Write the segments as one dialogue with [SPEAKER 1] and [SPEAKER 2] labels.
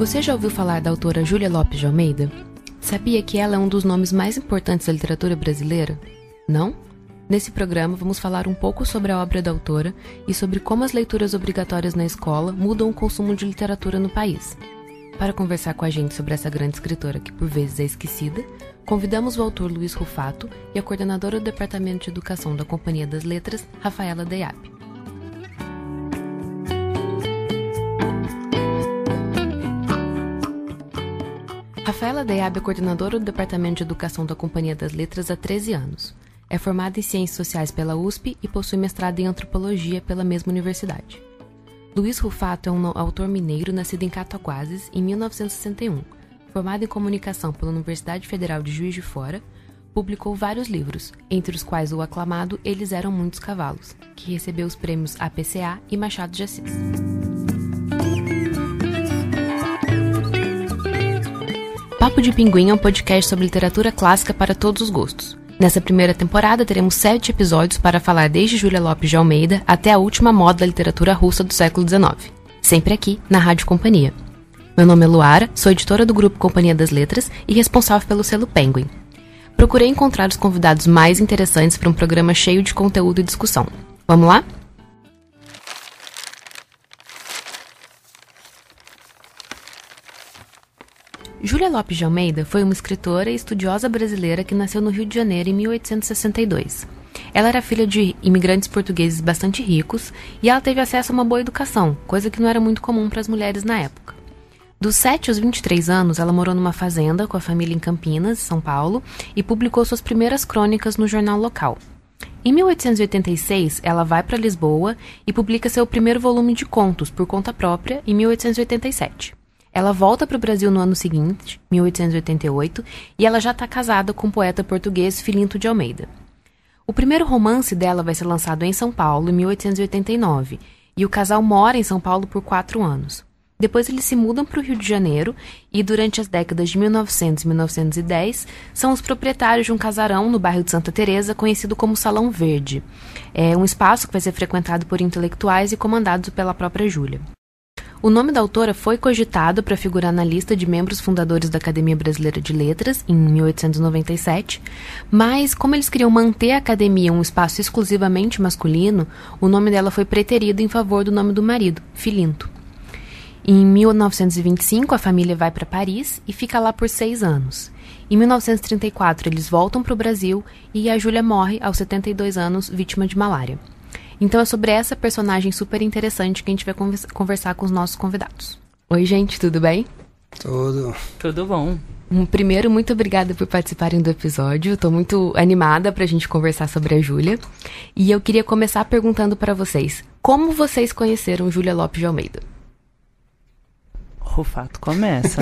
[SPEAKER 1] Você já ouviu falar da autora Júlia Lopes de Almeida? Sabia que ela é um dos nomes mais importantes da literatura brasileira? Não? Nesse programa, vamos falar um pouco sobre a obra da autora e sobre como as leituras obrigatórias na escola mudam o consumo de literatura no país. Para conversar com a gente sobre essa grande escritora que por vezes é esquecida, convidamos o autor Luiz Rufato e a coordenadora do Departamento de Educação da Companhia das Letras, Rafaela Deyap. Rafaela Deyab é coordenadora do Departamento de Educação da Companhia das Letras há 13 anos. É formada em Ciências Sociais pela USP e possui mestrado em Antropologia pela mesma universidade. Luiz Rufato é um autor mineiro nascido em Cataguases em 1961. Formado em Comunicação pela Universidade Federal de Juiz de Fora, publicou vários livros, entre os quais o aclamado Eles Eram Muitos Cavalos, que recebeu os prêmios APCA e Machado de Assis. Papo de Pinguim é um podcast sobre literatura clássica para todos os gostos. Nessa primeira temporada, teremos sete episódios para falar desde Júlia Lopes de Almeida até a última moda da literatura russa do século XIX. Sempre aqui, na Rádio Companhia. Meu nome é Luara, sou editora do grupo Companhia das Letras e responsável pelo selo Penguin. Procurei encontrar os convidados mais interessantes para um programa cheio de conteúdo e discussão. Vamos lá? Júlia Lopes de Almeida foi uma escritora e estudiosa brasileira que nasceu no Rio de Janeiro em 1862. Ela era filha de imigrantes portugueses bastante ricos e ela teve acesso a uma boa educação, coisa que não era muito comum para as mulheres na época. Dos 7 aos 23 anos, ela morou numa fazenda com a família em Campinas, São Paulo, e publicou suas primeiras crônicas no jornal local. Em 1886, ela vai para Lisboa e publica seu primeiro volume de contos por conta própria em 1887. Ela volta para o Brasil no ano seguinte, 1888, e ela já está casada com o poeta português Filinto de Almeida. O primeiro romance dela vai ser lançado em São Paulo em 1889, e o casal mora em São Paulo por quatro anos. Depois eles se mudam para o Rio de Janeiro e, durante as décadas de 1900 e 1910, são os proprietários de um casarão no bairro de Santa Teresa conhecido como Salão Verde. É um espaço que vai ser frequentado por intelectuais e comandado pela própria Júlia. O nome da autora foi cogitado para figurar na lista de membros fundadores da Academia Brasileira de Letras, em 1897, mas, como eles queriam manter a academia um espaço exclusivamente masculino, o nome dela foi preterido em favor do nome do marido, Filinto. Em 1925, a família vai para Paris e fica lá por seis anos. Em 1934, eles voltam para o Brasil e a Júlia morre aos 72 anos, vítima de malária. Então é sobre essa personagem super interessante que a gente vai conversar com os nossos convidados. Oi, gente, tudo bem?
[SPEAKER 2] Tudo.
[SPEAKER 3] Tudo bom.
[SPEAKER 1] Um, primeiro, muito obrigada por participarem do episódio. Estou muito animada para a gente conversar sobre a Júlia. E eu queria começar perguntando para vocês: como vocês conheceram Júlia Lopes de Almeida?
[SPEAKER 3] O fato começa.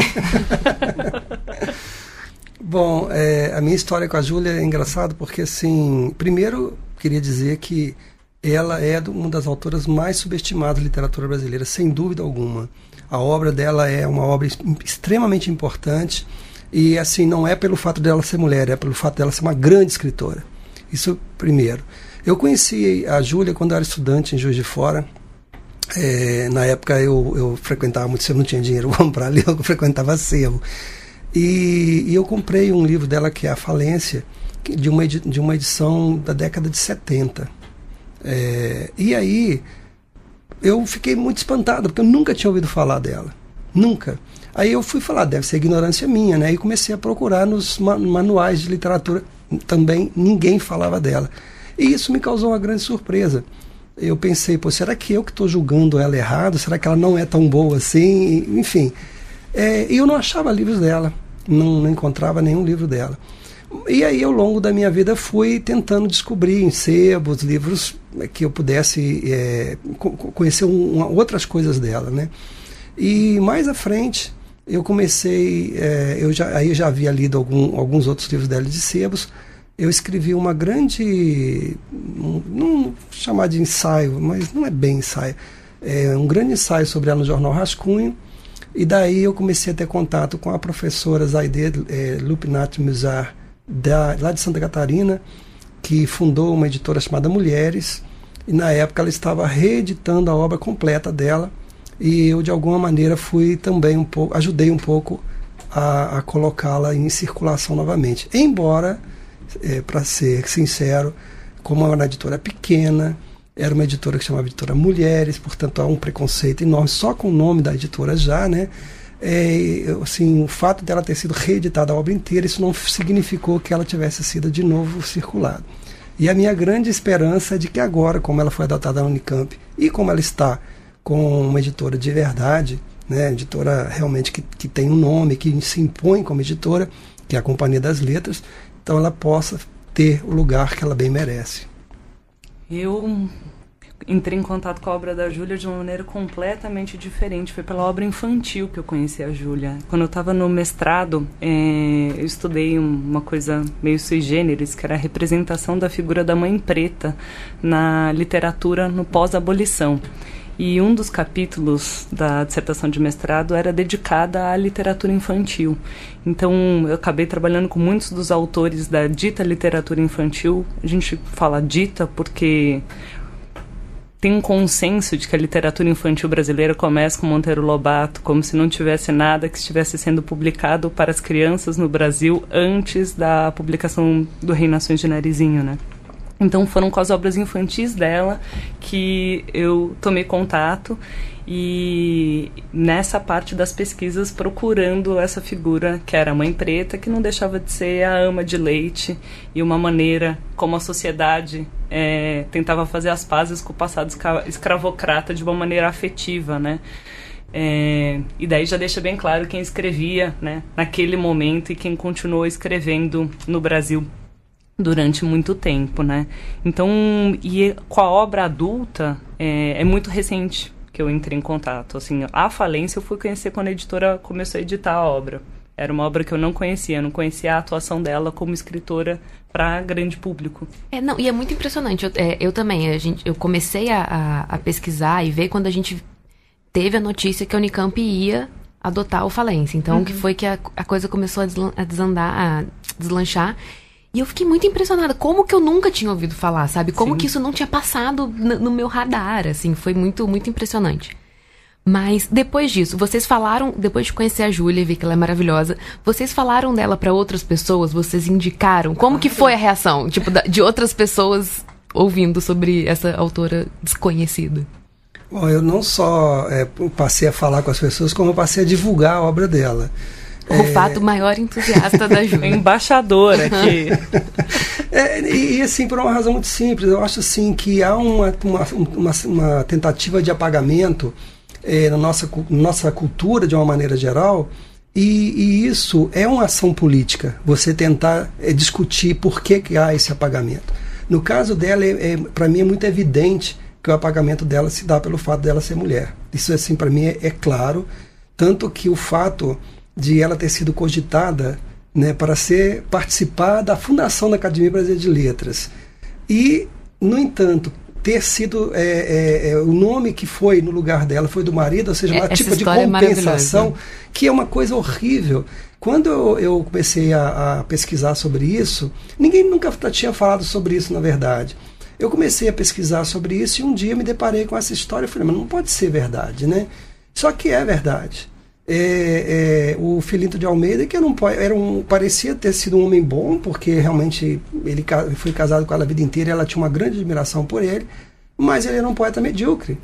[SPEAKER 2] Bom, é, a minha história com a Júlia é engraçado porque, assim, primeiro queria dizer que ela é uma das autoras mais subestimadas da literatura brasileira, sem dúvida alguma. A obra dela é uma obra extremamente importante e assim não é pelo fato dela ser mulher, é pelo fato dela ser uma grande escritora. Isso primeiro. Eu conheci a Júlia quando eu era estudante em Juiz de Fora. É, na época eu, eu frequentava muito cedo, não tinha dinheiro para comprar ali, eu frequentava sebo. E, e, eu comprei um livro dela que é A Falência, de uma, de uma edição da década de 70. É, e aí eu fiquei muito espantado, porque eu nunca tinha ouvido falar dela. Nunca. Aí eu fui falar, deve ser ignorância minha, né? E comecei a procurar nos manuais de literatura. Também ninguém falava dela. E isso me causou uma grande surpresa. Eu pensei, pô, será que eu que estou julgando ela errado? Será que ela não é tão boa assim? Enfim. É, e eu não achava livros dela. Não, não encontrava nenhum livro dela. E aí, ao longo da minha vida, fui tentando descobrir em sebos, livros que eu pudesse é, conhecer um, outras coisas dela, né? E mais à frente, eu comecei, é, eu já, aí eu já havia lido algum, alguns outros livros dela de sebos, eu escrevi uma grande, não chamar de ensaio, mas não é bem ensaio, é um grande ensaio sobre ela no jornal Rascunho, e daí eu comecei a ter contato com a professora Zaide é, Lupinat Muzar, da, lá de Santa Catarina, que fundou uma editora chamada Mulheres, e na época ela estava reeditando a obra completa dela, e eu de alguma maneira fui também um pouco, ajudei um pouco a, a colocá-la em circulação novamente. Embora, é, para ser sincero, como é uma editora pequena, era uma editora que chamava Editora Mulheres, portanto há um preconceito enorme só com o nome da editora já, né? É, assim, o fato dela ter sido reeditada a obra inteira, isso não significou que ela tivesse sido de novo circulada. E a minha grande esperança é de que agora, como ela foi adotada na Unicamp e como ela está com uma editora de verdade, né, editora realmente que, que tem um nome, que se impõe como editora, que é a Companhia das Letras, então ela possa ter o lugar que ela bem merece.
[SPEAKER 3] Eu entrei em contato com a obra da Júlia de uma maneira completamente diferente. Foi pela obra infantil que eu conheci a Júlia. Quando eu estava no mestrado, é, eu estudei uma coisa meio sui generis, que era a representação da figura da mãe preta na literatura no pós-abolição. E um dos capítulos da dissertação de mestrado era dedicada à literatura infantil. Então, eu acabei trabalhando com muitos dos autores da dita literatura infantil. A gente fala dita porque tem um consenso de que a literatura infantil brasileira começa com Monteiro Lobato, como se não tivesse nada que estivesse sendo publicado para as crianças no Brasil antes da publicação do Rei Nações de Narizinho, né? Então foram com as obras infantis dela que eu tomei contato e nessa parte das pesquisas procurando essa figura que era a mãe preta, que não deixava de ser a ama de leite e uma maneira como a sociedade é, tentava fazer as pazes com o passado escravocrata de uma maneira afetiva, né? É, e daí já deixa bem claro quem escrevia né, naquele momento e quem continuou escrevendo no Brasil durante muito tempo, né? Então, e com a obra adulta é, é, muito recente que eu entrei em contato. Assim, a falência eu fui conhecer quando a editora começou a editar a obra. Era uma obra que eu não conhecia, não conhecia a atuação dela como escritora para grande público.
[SPEAKER 1] É, não, e é muito impressionante. Eu, é, eu também, a gente, eu comecei a, a, a, pesquisar e ver quando a gente teve a notícia que a Unicamp ia adotar o falência. Então, uhum. que foi que a, a coisa começou a desandar, a deslanchar. E eu fiquei muito impressionada. Como que eu nunca tinha ouvido falar, sabe? Como Sim. que isso não tinha passado no meu radar, assim. Foi muito, muito impressionante. Mas depois disso, vocês falaram, depois de conhecer a Júlia e ver que ela é maravilhosa, vocês falaram dela para outras pessoas, vocês indicaram. Como que foi a reação, tipo, de outras pessoas ouvindo sobre essa autora desconhecida?
[SPEAKER 2] Bom, eu não só é, passei a falar com as pessoas, como eu passei a divulgar a obra dela.
[SPEAKER 1] O fato maior entusiasta da Júlia.
[SPEAKER 3] Embaixador aqui.
[SPEAKER 2] é, e, assim, por uma razão muito simples, eu acho assim que há uma, uma, uma, uma tentativa de apagamento é, na nossa, nossa cultura de uma maneira geral, e, e, isso é uma ação política, você tentar é, discutir por que, que há esse apagamento. No caso dela, é, é para mim é muito evidente que o apagamento dela se dá pelo fato dela ser mulher. Isso, assim, para mim é, é claro. Tanto que o fato de ela ter sido cogitada né, para ser participar da fundação da Academia Brasileira de Letras. E, no entanto, ter sido é, é, é, o nome que foi no lugar dela foi do marido, ou seja, é, uma tipo de é compensação, que é uma coisa horrível. Quando eu, eu comecei a, a, pesquisar sobre isso, ninguém nunca tinha falado sobre isso, na verdade. Eu comecei a pesquisar sobre isso e um dia me deparei com essa história e falei, mas não pode ser verdade, né? Só que é verdade é, é, o Filinto de Almeida, que era um, era um, parecia ter sido um homem bom, porque realmente ele foi casado com ela a vida inteira e ela tinha uma grande admiração por ele, mas ele era um poeta medíocre.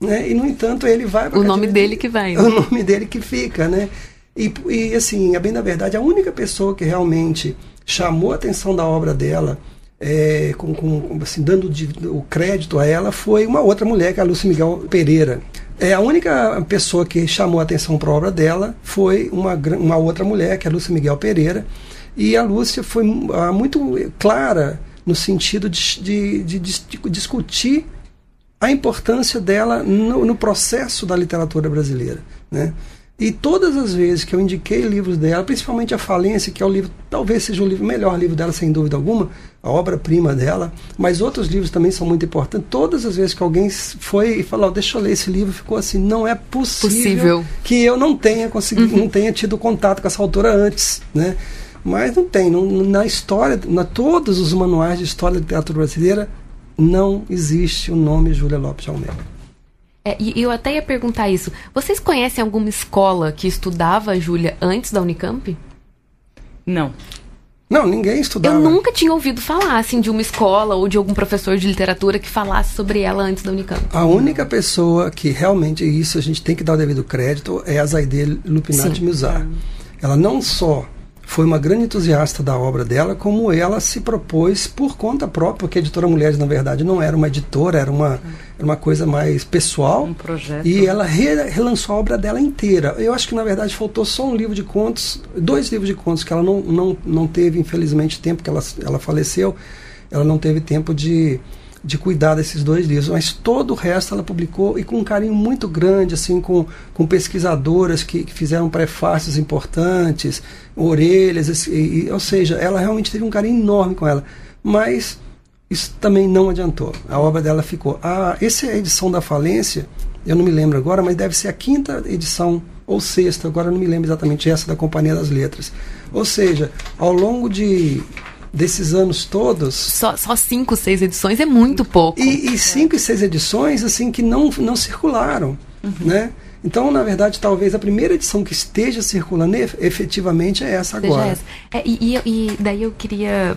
[SPEAKER 2] Né? E, no entanto, ele vai
[SPEAKER 1] O nome dele que vai.
[SPEAKER 2] Né? O nome dele que fica, né? E, e, assim, a bem da verdade, a única pessoa que realmente chamou a atenção da obra dela, é, com, com, assim, dando de, o crédito a ela, foi uma outra mulher, que é a Lúcia Miguel Pereira. É, a única pessoa que chamou a atenção para a obra dela foi uma, uma outra mulher, que é a Lúcia Miguel Pereira. E a Lúcia foi uh, muito clara no sentido de, de, de, de discutir a importância dela no, no, processo da literatura brasileira. Né? E todas as vezes que eu indiquei livros dela, principalmente A Falência, que é o livro, talvez seja o livro, melhor livro dela, sem dúvida alguma, a obra-prima dela, mas outros livros também são muito importantes. Todas as vezes que alguém foi e falou, oh, deixa eu ler esse livro, ficou assim, não é possível, possível. que eu não tenha conseguido, uhum. não tenha tido contato com essa autora antes, né? Mas não tem, não, na história, na todos os manuais de história da literatura brasileira, não existe o nome Júlia Lopes de Almeida.
[SPEAKER 1] É, e eu até ia perguntar isso. Vocês conhecem alguma escola que estudava a Júlia antes da Unicamp?
[SPEAKER 3] Não.
[SPEAKER 2] Não, ninguém estudava.
[SPEAKER 1] Eu nunca tinha ouvido falar assim de uma escola ou de algum professor de literatura que falasse sobre ela antes da Unicamp.
[SPEAKER 2] A única pessoa que realmente isso a gente tem que dar o devido crédito é a Zaide Lupinati Mizar. Ela não só foi uma grande entusiasta da obra dela, como ela se propôs por conta própria, porque a editora Mulheres, na verdade, não era uma editora, era uma, era uma coisa mais pessoal.
[SPEAKER 3] Um projeto.
[SPEAKER 2] E ela re, relançou a obra dela inteira. Eu acho que, na verdade, faltou só um livro de contos, dois livros de contos que ela não, não, não teve, infelizmente, tempo que ela, ela faleceu. Ela não teve tempo de, de cuidar desses dois livros, mas todo o resto ela publicou e com um carinho muito grande, assim, com, com pesquisadoras que, que fizeram prefácios importantes, orelhas, e, e, ou seja, ela realmente teve um carinho enorme com ela, mas isso também não adiantou. A obra dela ficou. A, essa é a edição da falência, eu não me lembro agora, mas deve ser a quinta edição ou sexta, agora eu não me lembro exatamente essa da Companhia das Letras. Ou seja, ao longo de desses anos todos.
[SPEAKER 1] Só, só cinco, seis edições é muito pouco.
[SPEAKER 2] E, e cinco e seis edições, assim, que não, não circularam, uhum. né? Então, na verdade, talvez a primeira edição que esteja circulando efetivamente é essa agora. Essa.
[SPEAKER 1] É, e, e, daí eu queria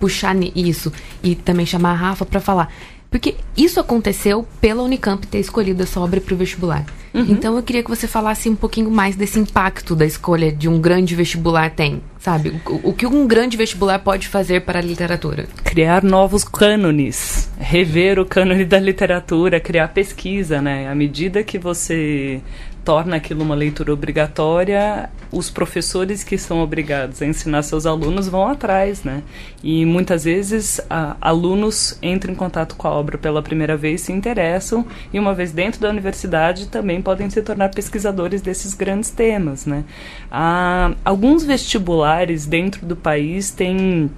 [SPEAKER 1] puxar isso e também chamar a Rafa para falar. Porque isso aconteceu pela Unicamp ter escolhido essa obra para o vestibular. Uhum. Então eu queria que você falasse um pouquinho mais desse impacto da escolha de um grande vestibular tem, sabe? O, o que um grande vestibular pode fazer para a literatura?
[SPEAKER 3] Criar novos cânones, rever o cânone da literatura, criar pesquisa, né? À medida que você torna aquilo uma leitura obrigatória, os professores que são obrigados a ensinar seus alunos vão atrás, né? E muitas vezes a, alunos entram em contato com a obra pela primeira vez, se interessam e uma vez dentro da universidade também podem se tornar pesquisadores desses grandes temas, né? Há, alguns vestibulares dentro do país têm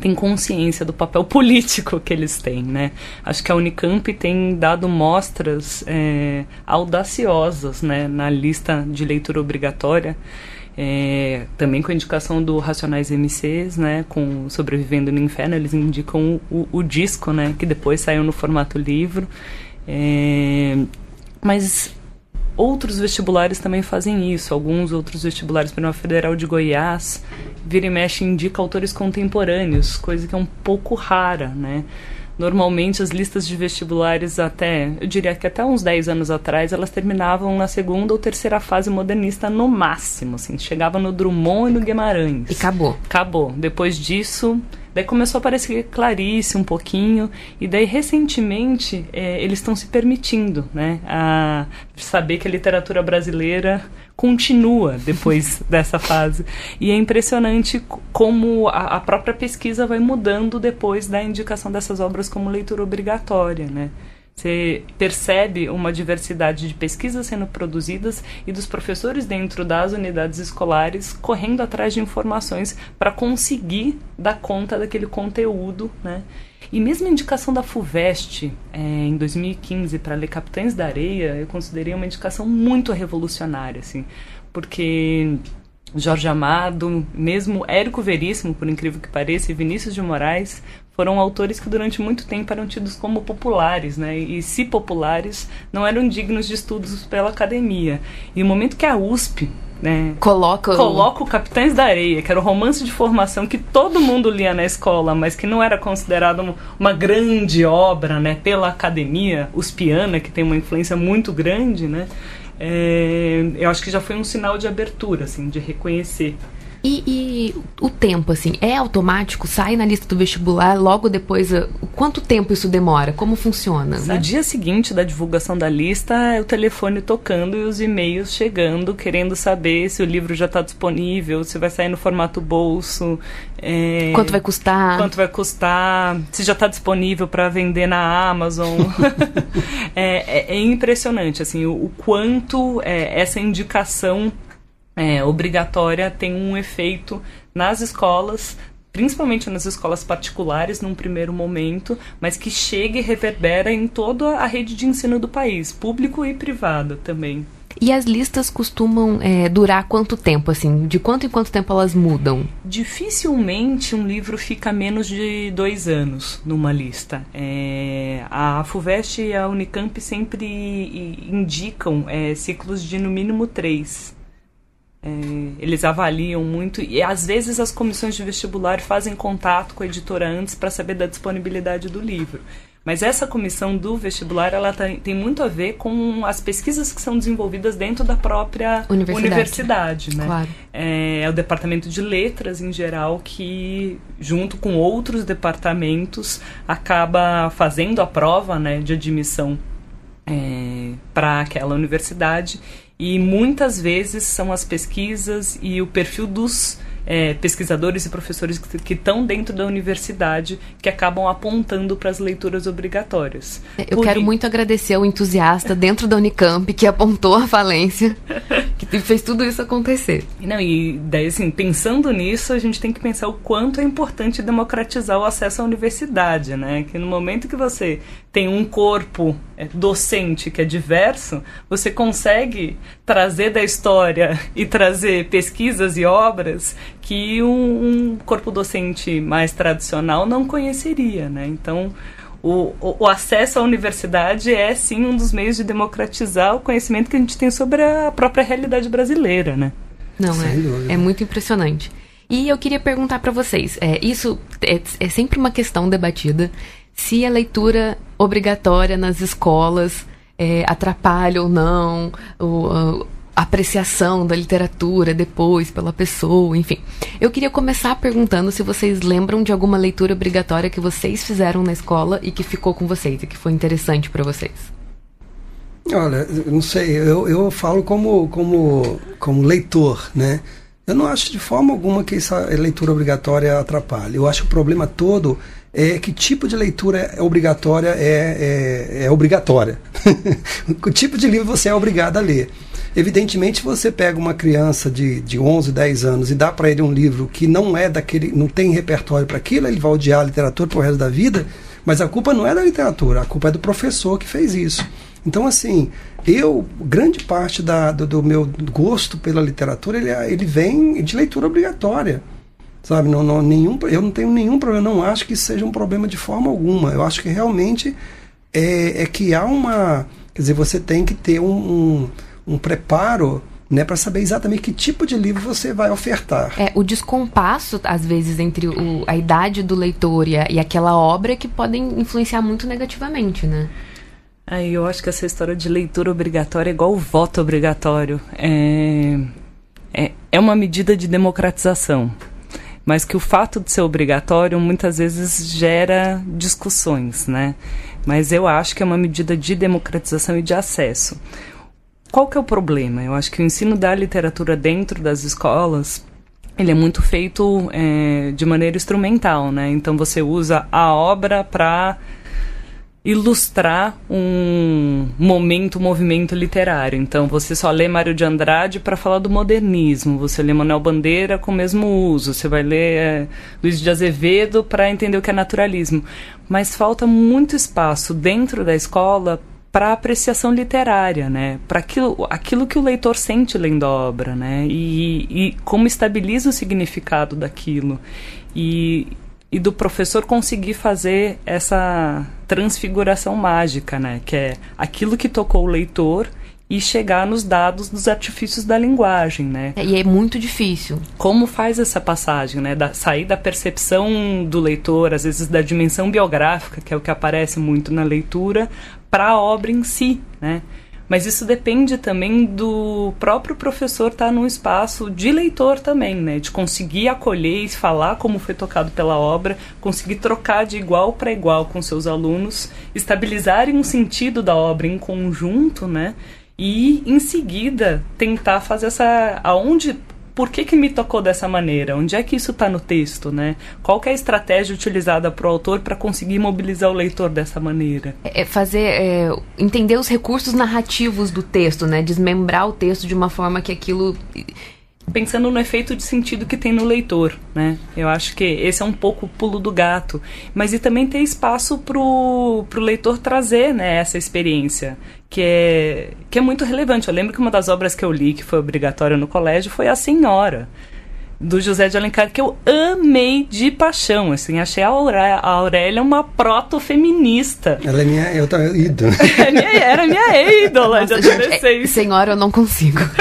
[SPEAKER 3] tem consciência do papel político que eles têm, né? Acho que a Unicamp tem dado mostras é, audaciosas, né, na lista de leitura obrigatória. É, também com a indicação do Racionais MCs, né, com Sobrevivendo no Inferno, eles indicam o, o disco, né, que depois saiu no formato livro. É, mas outros vestibulares também fazem isso. Alguns outros vestibulares, para a Federal de Goiás, vira e mexe indica autores contemporâneos, coisa que é um pouco rara, né? Normalmente as listas de vestibulares até, eu diria que até uns 10 anos atrás, elas terminavam na segunda ou terceira fase modernista no máximo, assim, chegava no Drummond e no Guimarães.
[SPEAKER 1] E acabou.
[SPEAKER 3] Acabou. Depois disso, Daí começou a aparecer Clarice um pouquinho, e daí recentemente é, eles estão se permitindo né, a saber que a literatura brasileira continua depois dessa fase. E é impressionante como a, a, própria pesquisa vai mudando depois da indicação dessas obras como leitura obrigatória. Né? Você percebe uma diversidade de pesquisas sendo produzidas e dos professores dentro das unidades escolares correndo atrás de informações para conseguir dar conta daquele conteúdo, né? E mesmo a indicação da FUVEST é, em 2015 para ler Capitães da Areia, eu considerei uma indicação muito revolucionária, assim, porque Jorge Amado, mesmo Érico Veríssimo, por incrível que pareça, e Vinícius de Moraes foram autores que durante muito tempo eram tidos como populares, né? E se populares, não eram dignos de estudos pela academia. E o momento que a USP né,
[SPEAKER 1] coloca,
[SPEAKER 3] coloca o Capitães da Areia, que era o romance de formação que todo mundo lia na escola, mas que não era considerado uma grande obra, né, pela academia uspiana, que tem uma influência muito grande, né? É, eu acho que já foi um sinal de abertura, assim, de reconhecer
[SPEAKER 1] e, e, o tempo, assim, é automático? Sai na lista do vestibular logo depois? Quanto tempo isso demora? Como funciona?
[SPEAKER 3] No dia seguinte da divulgação da lista, é o telefone tocando e os e-mails chegando, querendo saber se o livro já está disponível, se vai sair no formato bolso.
[SPEAKER 1] É, quanto vai custar?
[SPEAKER 3] Quanto vai custar? Se já está disponível para vender na Amazon. é, é, é, impressionante, assim, o, o quanto é, essa indicação é, obrigatória tem um efeito nas escolas, principalmente nas escolas particulares num primeiro momento, mas que chega e reverbera em toda a rede de ensino do país, público e privada também.
[SPEAKER 1] E as listas costumam é, durar quanto tempo, assim? De quanto em quanto tempo elas mudam?
[SPEAKER 3] Dificilmente um livro fica menos de dois anos numa lista. É, a FUVEST e a Unicamp sempre indicam é, ciclos de no mínimo três. É, eles avaliam muito e às vezes as comissões de vestibular fazem contato com a editora antes para saber da disponibilidade do livro. Mas essa comissão do vestibular, ela tem, tem muito a ver com as pesquisas que são desenvolvidas dentro da própria universidade, universidade né?
[SPEAKER 1] Claro.
[SPEAKER 3] É, é, o departamento de letras em geral que, junto com outros departamentos, acaba fazendo a prova né, de admissão é, para aquela universidade. E muitas vezes são as pesquisas e o perfil dos é, pesquisadores e professores que estão dentro da universidade que acabam apontando para as leituras obrigatórias.
[SPEAKER 1] Eu Por quero muito agradecer ao entusiasta dentro da Unicamp que apontou a falência, que fez tudo isso acontecer.
[SPEAKER 3] Não, e daí assim, pensando nisso, a gente tem que pensar o quanto é importante democratizar o acesso à universidade, né? Que no momento que você tem um corpo é, docente que é diverso, você consegue trazer da história e trazer pesquisas e obras que um, um corpo docente mais tradicional não conheceria, né? Então, o, o, o, acesso à universidade é sim um dos meios de democratizar o conhecimento que a gente tem sobre a própria realidade brasileira, né?
[SPEAKER 1] Não, é, é muito impressionante. E eu queria perguntar para vocês, é, isso é, é sempre uma questão debatida, se a leitura obrigatória nas escolas é, atrapalha ou não o, a apreciação da literatura depois pela pessoa, enfim. Eu queria começar perguntando se vocês lembram de alguma leitura obrigatória que vocês fizeram na escola e que ficou com vocês e que foi interessante para vocês.
[SPEAKER 2] Olha, não sei, eu, eu falo como, como, como leitor, né? Eu não acho de forma alguma que essa leitura obrigatória atrapalhe. Eu acho que o problema todo é que tipo de leitura é obrigatória é, é, é obrigatória. o tipo de livro você é obrigado a ler. Evidentemente, você pega uma criança de, de 11, 10 anos e dá para ele um livro que não é daquele, não tem repertório para aquilo, ele vai odiar a literatura pro resto da vida, mas a culpa não é da literatura, a culpa é do professor que fez isso. Então, assim, eu, grande parte da, do, do meu gosto pela literatura, ele, ele vem de leitura obrigatória sabe? Não, não, nenhum, eu não tenho nenhum problema, não acho que isso seja um problema de forma alguma. Eu acho que realmente é, é que há uma. Quer dizer, você tem que ter um, um, um preparo né, para saber exatamente que tipo de livro você vai ofertar.
[SPEAKER 1] É, o descompasso, às vezes, entre o, a idade do leitor e, a, e aquela obra que podem influenciar muito negativamente, né?
[SPEAKER 3] Aí eu acho que essa história de leitura obrigatória é igual o voto obrigatório. É, é, é uma medida de democratização mas que o fato de ser obrigatório muitas vezes gera discussões, né? Mas eu acho que é uma medida de democratização e de acesso. Qual que é o problema? Eu acho que o ensino da literatura dentro das escolas ele é muito feito é, de maneira instrumental, né? Então você usa a obra para ilustrar um momento, um movimento literário. Então, você só lê Mário de Andrade para falar do modernismo, você lê Manuel Bandeira com o mesmo uso, você vai ler é, Luiz de Azevedo para entender o que é naturalismo. Mas falta muito espaço dentro da escola para apreciação literária, né? Para aquilo, aquilo que o leitor sente lendo a obra, né? E, e como estabiliza o significado daquilo. E, e do professor conseguir fazer essa transfiguração mágica, né? Que é aquilo que tocou o leitor e chegar nos dados dos artifícios da linguagem, né?
[SPEAKER 1] É, e é muito difícil.
[SPEAKER 3] Como faz essa passagem, né? Da, sair da percepção do leitor, às vezes da dimensão biográfica, que é o que aparece muito na leitura, para a obra em si, né? Mas isso depende também do próprio professor estar tá num espaço de leitor também, né? De conseguir acolher e falar como foi tocado pela obra, conseguir trocar de igual para igual com seus alunos, estabilizarem um sentido da obra em conjunto, né? E em seguida tentar fazer essa aonde por que, que me tocou dessa maneira? Onde é que isso está no texto, né? Qual é a estratégia utilizada para o autor para conseguir mobilizar o leitor dessa maneira?
[SPEAKER 1] É, é fazer é, entender os recursos narrativos do texto, né? Desmembrar o texto de uma forma que aquilo
[SPEAKER 3] pensando no efeito de sentido que tem no leitor, né? Eu acho que esse é um pouco o pulo do gato, mas e também ter espaço pro, pro leitor trazer, né, essa experiência, que é, que é muito relevante. Eu lembro que uma das obras que eu li, que foi obrigatória no colégio, foi A Senhora, do José de Alencar, que eu amei de paixão, assim, achei a, Auré a Aurélia uma proto-feminista.
[SPEAKER 2] Ela é minha, eu tava ídola.
[SPEAKER 3] É minha, era minha ídola de adolescência. É,
[SPEAKER 1] senhora, eu não consigo.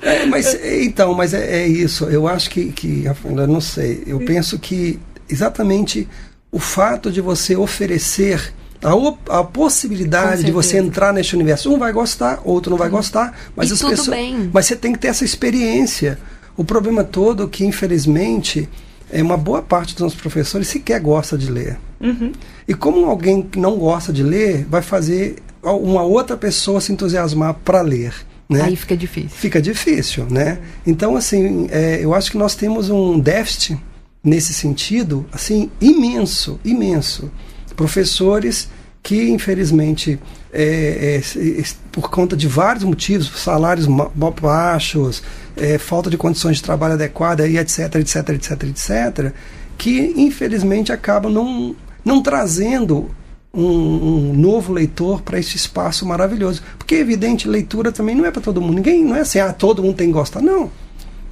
[SPEAKER 2] É, mas, então, mas é, é, isso, eu acho que, que, eu não sei, eu penso que exatamente o fato de você oferecer a, a possibilidade de você entrar neste universo. Um vai gostar, outro não vai gostar, mas
[SPEAKER 1] e
[SPEAKER 2] as
[SPEAKER 1] tudo
[SPEAKER 2] pessoas.
[SPEAKER 1] Bem.
[SPEAKER 2] Mas você tem que ter essa experiência. O problema todo é que, infelizmente, é uma boa parte dos nossos professores sequer gosta de ler.
[SPEAKER 3] Uhum.
[SPEAKER 2] E como alguém que não gosta de ler vai fazer uma outra pessoa se entusiasmar para ler? Né?
[SPEAKER 1] Aí fica difícil.
[SPEAKER 2] Fica difícil, né? Então, assim, é, eu acho que nós temos um déficit nesse sentido, assim, imenso, imenso. Professores que, infelizmente, é, é, por conta de vários motivos, salários baixos, é, falta de condições de trabalho adequadas, e etc, etc, etc, etc, que, infelizmente, acabam não, não trazendo um, um, novo leitor para esse espaço maravilhoso. Porque, é evidente, leitura também não é para todo mundo. Ninguém não é assim, ah, todo mundo tem que gostar. Não.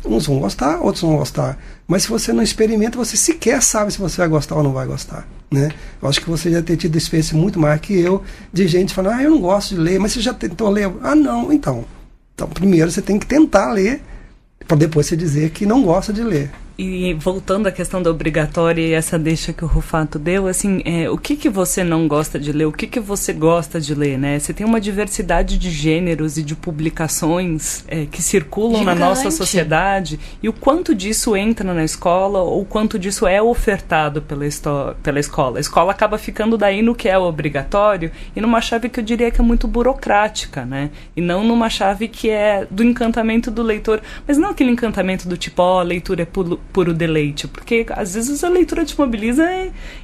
[SPEAKER 2] Uns vão gostar, outros vão gostar. Mas se você não experimenta, você sequer sabe se você vai gostar ou não vai gostar. Né? Eu acho que você já tem tido experiência muito mais que eu de gente falando, ah, eu não gosto de ler, mas você já tentou ler? Ah, não, então. Então, primeiro você tem que tentar ler, para depois você dizer que não gosta de ler.
[SPEAKER 3] E voltando à questão da obrigatória e essa deixa que o Rufato deu, assim, é, o que que você não gosta de ler? O que que você gosta de ler, né? Você tem uma diversidade de gêneros e de publicações é, que circulam Gigante. na nossa sociedade e o quanto disso entra na escola ou o quanto disso é ofertado pela, pela escola. A escola acaba ficando daí no que é obrigatório e numa chave que eu diria que é muito burocrática, né? E não numa chave que é do encantamento do leitor, mas não aquele encantamento do tipo, ó, oh, a leitura é puro deleite, porque às vezes a leitura te mobiliza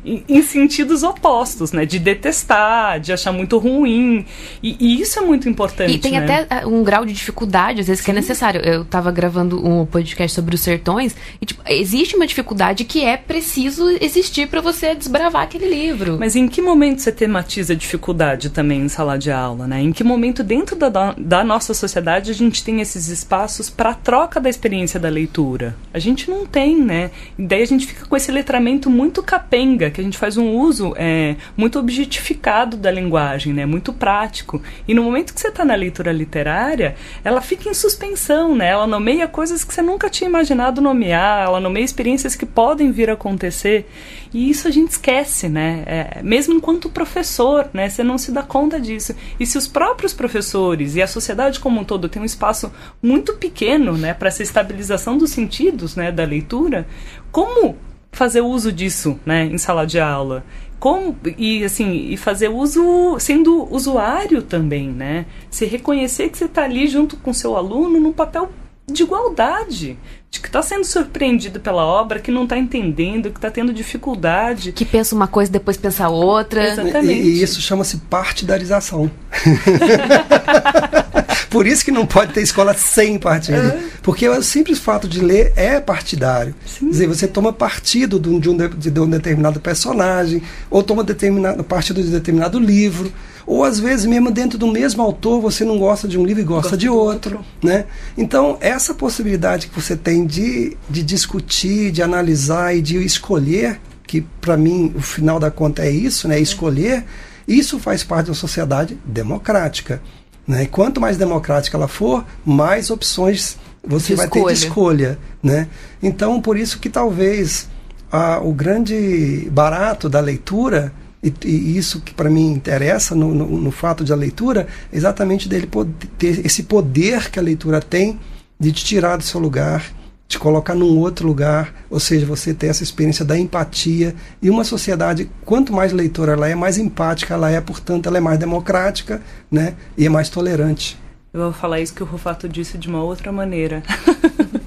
[SPEAKER 3] em, em sentidos opostos, né? De detestar, de achar muito ruim. E, e isso é muito importante.
[SPEAKER 1] E tem
[SPEAKER 3] né?
[SPEAKER 1] até ah, um grau de dificuldade, às vezes, Sim. que é necessário. Eu estava gravando um podcast sobre os sertões, e tipo, existe uma dificuldade que é preciso existir para você desbravar aquele livro.
[SPEAKER 3] Mas em que momento você tematiza a dificuldade também em sala de aula, né? Em que momento dentro da, da nossa sociedade a gente tem esses espaços para troca da experiência da leitura? A gente não tem, né? E daí a gente fica com esse letramento muito capenga, que a gente faz um uso é, muito objetificado da linguagem, né? Muito prático. E no momento que você está na leitura literária, ela fica em suspensão, né? Ela nomeia coisas que você nunca tinha imaginado nomear, ela nomeia experiências que podem vir a acontecer. E isso a gente esquece, né? É, mesmo enquanto professor, né? Você não se dá conta disso. E se os próprios professores e a sociedade como um todo tem um espaço muito pequeno, né, para essa estabilização dos sentidos, né, da leitura leitura, como fazer uso disso, né, em sala de aula? Como, e assim, e fazer uso sendo usuário também, né? Se reconhecer que você está ali junto com seu aluno num papel de igualdade, de que está sendo surpreendido pela obra, que não está entendendo, que está tendo dificuldade.
[SPEAKER 1] Que pensa uma coisa depois pensa outra.
[SPEAKER 3] Exatamente.
[SPEAKER 2] E, e isso chama-se partidarização. Por isso que não pode ter escola sem partido. É. Porque o simples fato de ler é partidário. Sim. Quer dizer, você toma partido de um, de um, de um determinado personagem, ou toma determinado, partido de determinado livro. Ou às vezes, mesmo dentro do mesmo autor, você não gosta de um livro e gosta, de outro. outro. Né? Então, essa possibilidade que você tem de, de discutir, de analisar e de escolher, que para mim o final da conta é isso, né? escolher, isso faz parte de uma sociedade democrática. Né? E quanto mais democrática ela for, mais opções você de vai escolha. ter de escolha. Né? Então, por isso que talvez a, o grande barato da leitura e, e isso que para mim interessa no, no, no, fato de a leitura, é exatamente dele poder, ter esse poder que a leitura tem de te tirar do seu lugar, te colocar num outro lugar, ou seja, você ter essa experiência da empatia. E uma sociedade, quanto mais leitora ela é, mais empática ela é, portanto, ela é mais democrática né, e é mais tolerante.
[SPEAKER 3] Eu vou falar isso que o Rufato disse de uma outra maneira.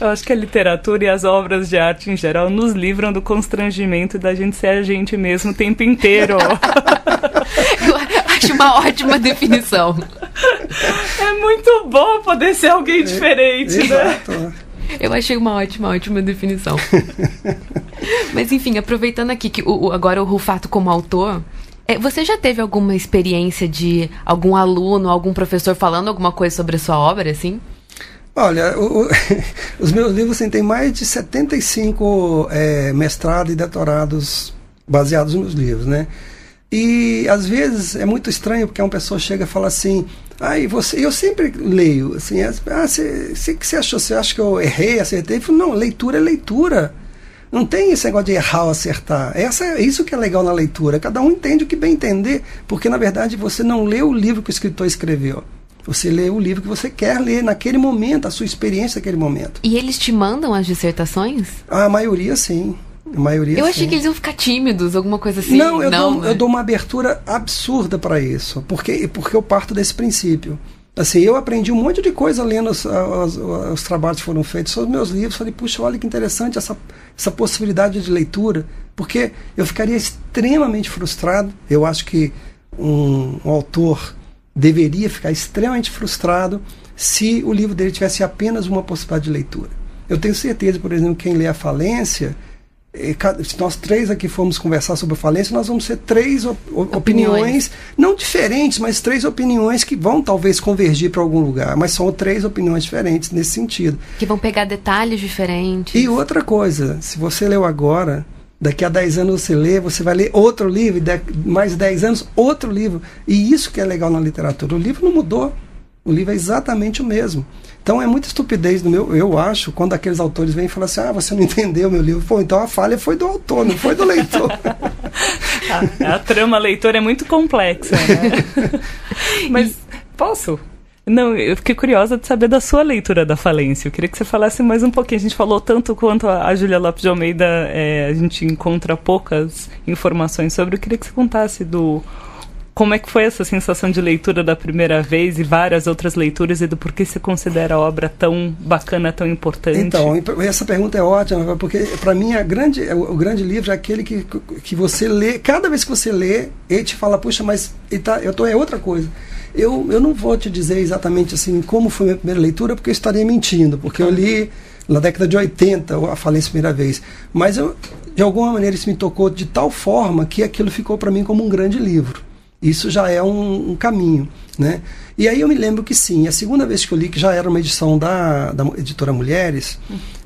[SPEAKER 3] Eu acho que a literatura e as obras de arte em geral nos livram do constrangimento da gente ser a gente mesmo o tempo inteiro.
[SPEAKER 1] Eu acho uma ótima definição.
[SPEAKER 3] É muito bom poder ser alguém diferente,
[SPEAKER 2] é,
[SPEAKER 3] né?
[SPEAKER 2] Exato.
[SPEAKER 1] Eu achei uma ótima, ótima definição. Mas enfim, aproveitando aqui que o, agora o Rufato como autor, é, você já teve alguma experiência de algum aluno, algum professor falando alguma coisa sobre a sua obra, assim?
[SPEAKER 2] Olha, o, o, os meus livros assim, têm mais de 75 é, mestrados e doutorados baseados nos livros, né? E às vezes é muito estranho porque uma pessoa chega e fala assim, ah, você, eu sempre leio, assim, ah, você, você, que você achou? Você acha que eu errei, acertei? Eu falo, não, leitura é leitura. Não tem esse negócio de errar ou acertar. Essa, é isso que é legal na leitura. Cada um entende o que bem entender, porque na verdade você não lê o livro que o escritor escreveu. Você lê o livro que você quer ler naquele momento, a sua experiência naquele momento.
[SPEAKER 1] E eles te mandam as dissertações?
[SPEAKER 2] A maioria sim. A maioria
[SPEAKER 1] Eu
[SPEAKER 2] sim.
[SPEAKER 1] achei que eles iam ficar tímidos, alguma coisa assim.
[SPEAKER 2] Não, eu,
[SPEAKER 1] não,
[SPEAKER 2] dou,
[SPEAKER 1] né?
[SPEAKER 2] eu dou uma abertura absurda para isso, porque, porque eu parto desse princípio. Assim, eu aprendi um monte de coisa lendo os, os, os trabalhos que foram feitos sobre meus livros. Falei, puxa, olha que interessante essa, essa possibilidade de leitura, porque eu ficaria extremamente frustrado. Eu acho que um, um autor deveria ficar extremamente frustrado se o livro dele tivesse apenas uma possibilidade de leitura. Eu tenho certeza, por exemplo, quem lê A Falência, se nós três aqui formos conversar sobre falência, nós vamos ser três op opiniões. opiniões, não diferentes, mas três opiniões que vão talvez convergir para algum lugar, mas são três opiniões diferentes nesse sentido.
[SPEAKER 1] Que vão pegar detalhes diferentes.
[SPEAKER 2] E outra coisa, se você leu agora, daqui a dez anos você lê, você vai ler outro livro, mais dez anos, outro livro. E isso que é legal na literatura. O livro não mudou. O livro é exatamente o mesmo. Então é muita estupidez no meu, eu acho, quando aqueles autores vêm e falam assim: "Ah, você não entendeu meu livro". Pô, então a falha foi do autor, não foi do leitor.
[SPEAKER 3] a, a, trama leitora é muito complexa, né? Mas posso? Não, eu fiquei curiosa de saber da sua leitura da falência. Eu queria que você falasse mais um pouquinho. A gente falou tanto quanto a, a Júlia Lopes de Almeida, é, a gente encontra poucas informações sobre. Eu queria que você contasse do como é que foi essa sensação de leitura da primeira vez e várias outras leituras e do porquê você considera a obra tão bacana, tão importante?
[SPEAKER 2] Então, essa pergunta é ótima, porque para mim a grande, o, o, grande livro é aquele que, que você lê, cada vez que você lê, ele te fala, puxa, mas tá, eu tô, é outra coisa. Eu, eu não vou te dizer exatamente assim como foi a minha primeira leitura, porque eu estaria mentindo, porque eu li na década de 80 a falência primeira vez. Mas eu, de alguma maneira isso me tocou de tal forma que aquilo ficou para mim como um grande livro. Isso já é um, um, caminho, né? E aí eu me lembro que sim, a segunda vez que eu li, que já era uma edição da, da editora Mulheres,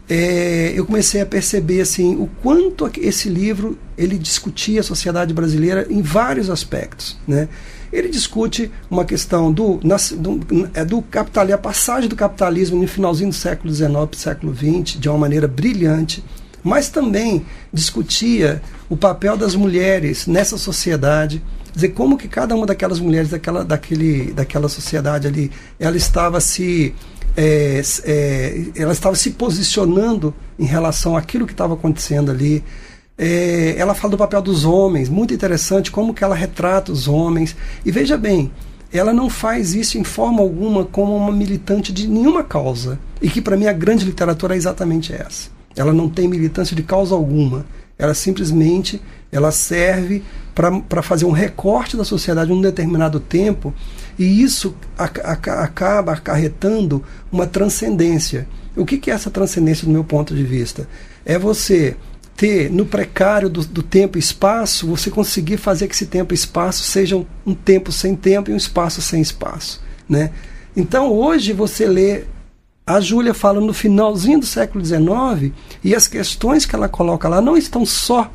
[SPEAKER 2] é, eu comecei a perceber assim o quanto esse livro ele discutia a sociedade brasileira em vários aspectos, né? Ele discute uma questão do, do, é do capital, a passagem do capitalismo no finalzinho do século XIX para o século XX de uma maneira brilhante, mas também discutia o papel das mulheres nessa sociedade, dizer como que cada uma daquelas mulheres daquela, daquele, daquela sociedade ali, ela estava se é, é, ela estava se posicionando em relação àquilo que estava acontecendo ali. É, ela fala do papel dos homens, muito interessante como que ela retrata os homens. E veja bem, ela não faz isso em forma alguma como uma militante de nenhuma causa. E que para mim a grande literatura é exatamente essa. Ela não tem militância de causa alguma. Ela simplesmente ela serve para fazer um recorte da sociedade em um determinado tempo e isso a, a, acaba acarretando uma transcendência. O que, que é essa transcendência do meu ponto de vista? É você ter no precário do, do, tempo e espaço, você conseguir fazer que esse tempo e espaço sejam um tempo sem tempo e um espaço sem espaço. Né? Então hoje você lê. A Júlia fala no finalzinho do século XIX e as questões que ela coloca lá não estão só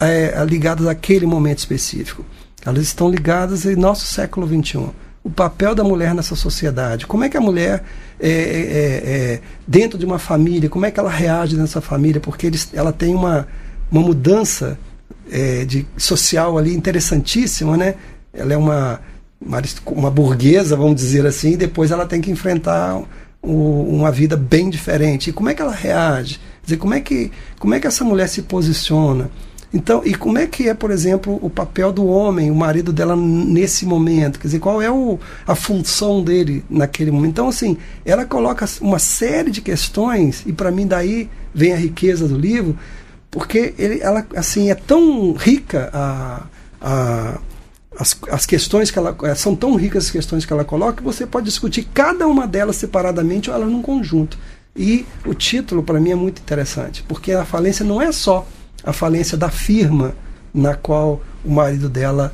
[SPEAKER 2] é, ligadas àquele momento específico. Elas estão ligadas em nosso século XXI. O papel da mulher nessa sociedade. Como é que a mulher, é, é, é, dentro de uma família, como é que ela reage nessa família? Porque eles, ela tem uma, uma mudança é, de social ali interessantíssima, né? Ela é uma, uma, burguesa, vamos dizer assim, e depois ela tem que enfrentar uma vida bem diferente. E como é que ela reage? Quer dizer, como é que, como é que essa mulher se posiciona? Então, e como é que é, por exemplo, o papel do homem, o marido dela nesse momento? Quer dizer, qual é o, a função dele naquele momento? Então, assim, ela coloca uma série de questões, e para mim daí vem a riqueza do livro, porque ele, ela, assim, é tão rica a, a, as, as questões que ela. Eh, são tão ricas as questões que ela coloca que você pode discutir cada uma delas separadamente ou elas num conjunto. E o título, para mim, é muito interessante, porque a falência não é só a falência da firma na qual o marido dela,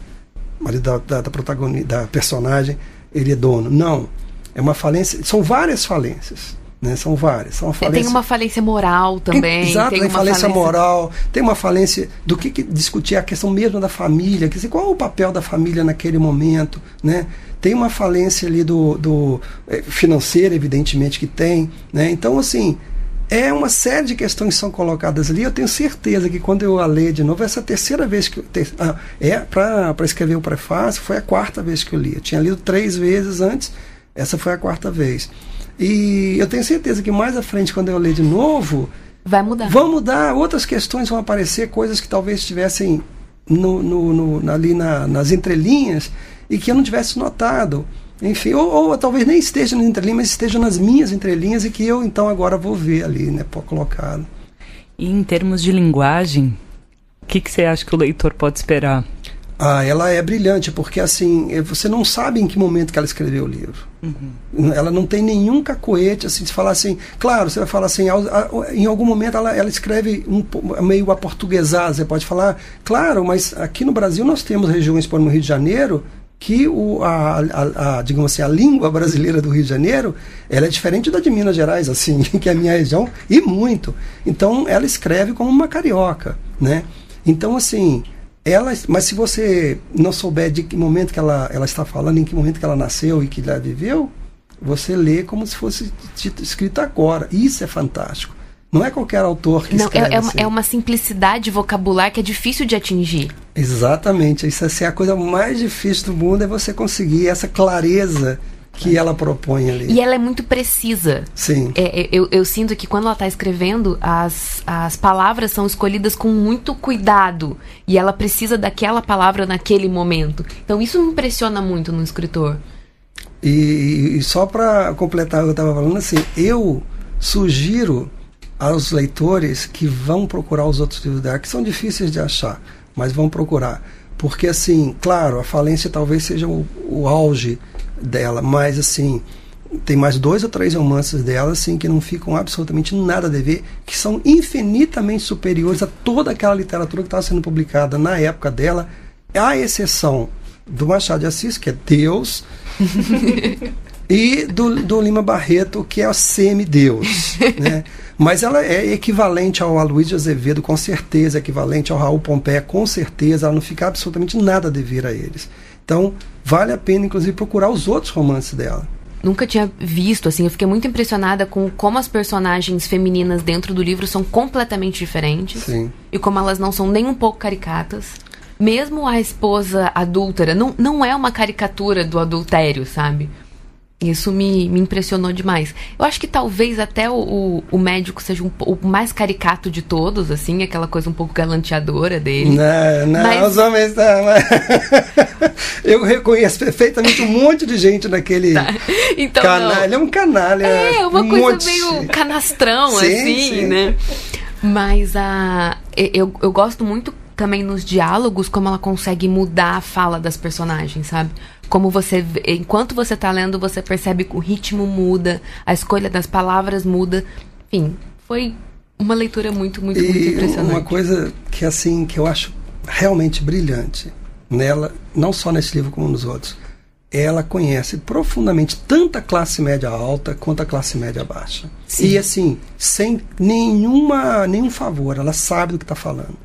[SPEAKER 2] marido da, da, protagonista, da personagem, ele é dono. Não. É uma falência. São várias falências. Né? São várias. São
[SPEAKER 1] falência... Tem uma falência moral também.
[SPEAKER 2] Exato,
[SPEAKER 1] tem,
[SPEAKER 2] tem uma falência, falência, moral, tem uma falência do que, que, discutir a questão mesmo da família, quer dizer, qual é o papel da família naquele momento, né? Tem uma falência ali do, do é, financeira, evidentemente que tem, né? Então, assim, é uma série de questões que são colocadas ali. Eu tenho certeza que quando eu a ler de novo, essa terceira vez que eu. Ter, ah, é, para escrever o prefácio, foi a quarta vez que eu li. Eu tinha lido três vezes antes, essa foi a quarta vez. E eu tenho certeza que mais à frente, quando eu ler de novo.
[SPEAKER 1] Vai mudar.
[SPEAKER 2] Vão mudar, outras questões vão aparecer, coisas que talvez estivessem no, no, no, ali na, nas entrelinhas e que eu não tivesse notado. Enfim, ou, ou, talvez nem esteja nas entrelinhas, mas esteja nas minhas entrelinhas e que eu então agora vou ver ali, né, colocado.
[SPEAKER 3] E em termos de linguagem, o que, que você acha que o leitor pode esperar?
[SPEAKER 2] Ah, ela é brilhante, porque assim, eh, você não sabe em que momento que ela escreveu o livro. Uhum. Ela não tem nenhum cacoete, assim, de falar assim, claro, você vai falar assim, em algum momento ela, ela escreve um, meio aportuguesado, você pode falar, claro, mas aqui no Brasil nós temos regiões, por no Rio de Janeiro, que o, a, a, a, digamos assim, a língua brasileira do Rio de Janeiro, ela é diferente da de Minas Gerais, assim, que é a minha região, e muito. Então, ela escreve como uma carioca, né? Então, assim, ela, mas se você não souber de que momento que ela, ela está falando, em que momento que ela nasceu e que ela viveu, você lê como se fosse escrito agora. Isso é fantástico. Não é qualquer autor que
[SPEAKER 1] não,
[SPEAKER 2] escreve
[SPEAKER 1] é, é,
[SPEAKER 2] assim.
[SPEAKER 1] uma, é uma simplicidade vocabular que é difícil de atingir.
[SPEAKER 2] Exatamente. Isso assim, é a coisa mais difícil do mundo é você conseguir essa clareza que ela propõe ali.
[SPEAKER 1] E ela é muito precisa.
[SPEAKER 2] Sim.
[SPEAKER 1] É, é eu, eu, sinto que quando ela está escrevendo, as, as palavras são escolhidas com muito cuidado. E ela precisa daquela palavra naquele momento. Então isso me impressiona muito no escritor.
[SPEAKER 2] E, e só para completar o que eu estava falando, assim, eu sugiro aos leitores que vão procurar os outros livros dela, que são difíceis de achar, mas vão procurar. Porque, assim, claro, a falência talvez seja o, o auge dela, mas assim, tem mais dois ou três romances dela assim que não ficam absolutamente nada a dever, que são infinitamente superiores a toda aquela literatura que estava sendo publicada na época dela, à exceção do Machado de Assis, que é Deus, e do, do Lima Barreto, que é o semideus, né? Mas ela é equivalente ao Aloysio Azevedo, com certeza, equivalente ao Raul Pompeia, com certeza, ela não fica absolutamente nada a dever a eles. Então, vale a pena, inclusive, procurar os outros romances dela.
[SPEAKER 1] Nunca tinha visto, assim, eu fiquei muito impressionada com como as personagens femininas dentro do livro são completamente diferentes.
[SPEAKER 2] Sim.
[SPEAKER 1] E como elas não são nem um pouco caricatas. Mesmo a esposa adúltera, não, não é uma caricatura do adultério, sabe? Isso me, me impressionou demais. Eu acho que talvez até o, o, o médico seja um, o mais caricato de todos, assim, aquela coisa um pouco galanteadora dele.
[SPEAKER 2] Não, não, mas... os homens não. Eu reconheço perfeitamente um monte de gente naquele tá. então, canalha. É um canalha.
[SPEAKER 1] É, uma um coisa monte. meio canastrão, sim, assim, sim. né? Mas a, eu, eu gosto muito também nos diálogos como ela consegue mudar a fala das personagens, sabe? Como você enquanto você está lendo você percebe que o ritmo muda a escolha das palavras muda. Enfim foi uma leitura muito muito e muito impressionante.
[SPEAKER 2] uma coisa que assim que eu acho realmente brilhante nela não só nesse livro como nos outros ela conhece profundamente tanto a classe média alta quanto a classe média baixa. Sim. e assim sem nenhuma nenhum favor ela sabe do que está falando.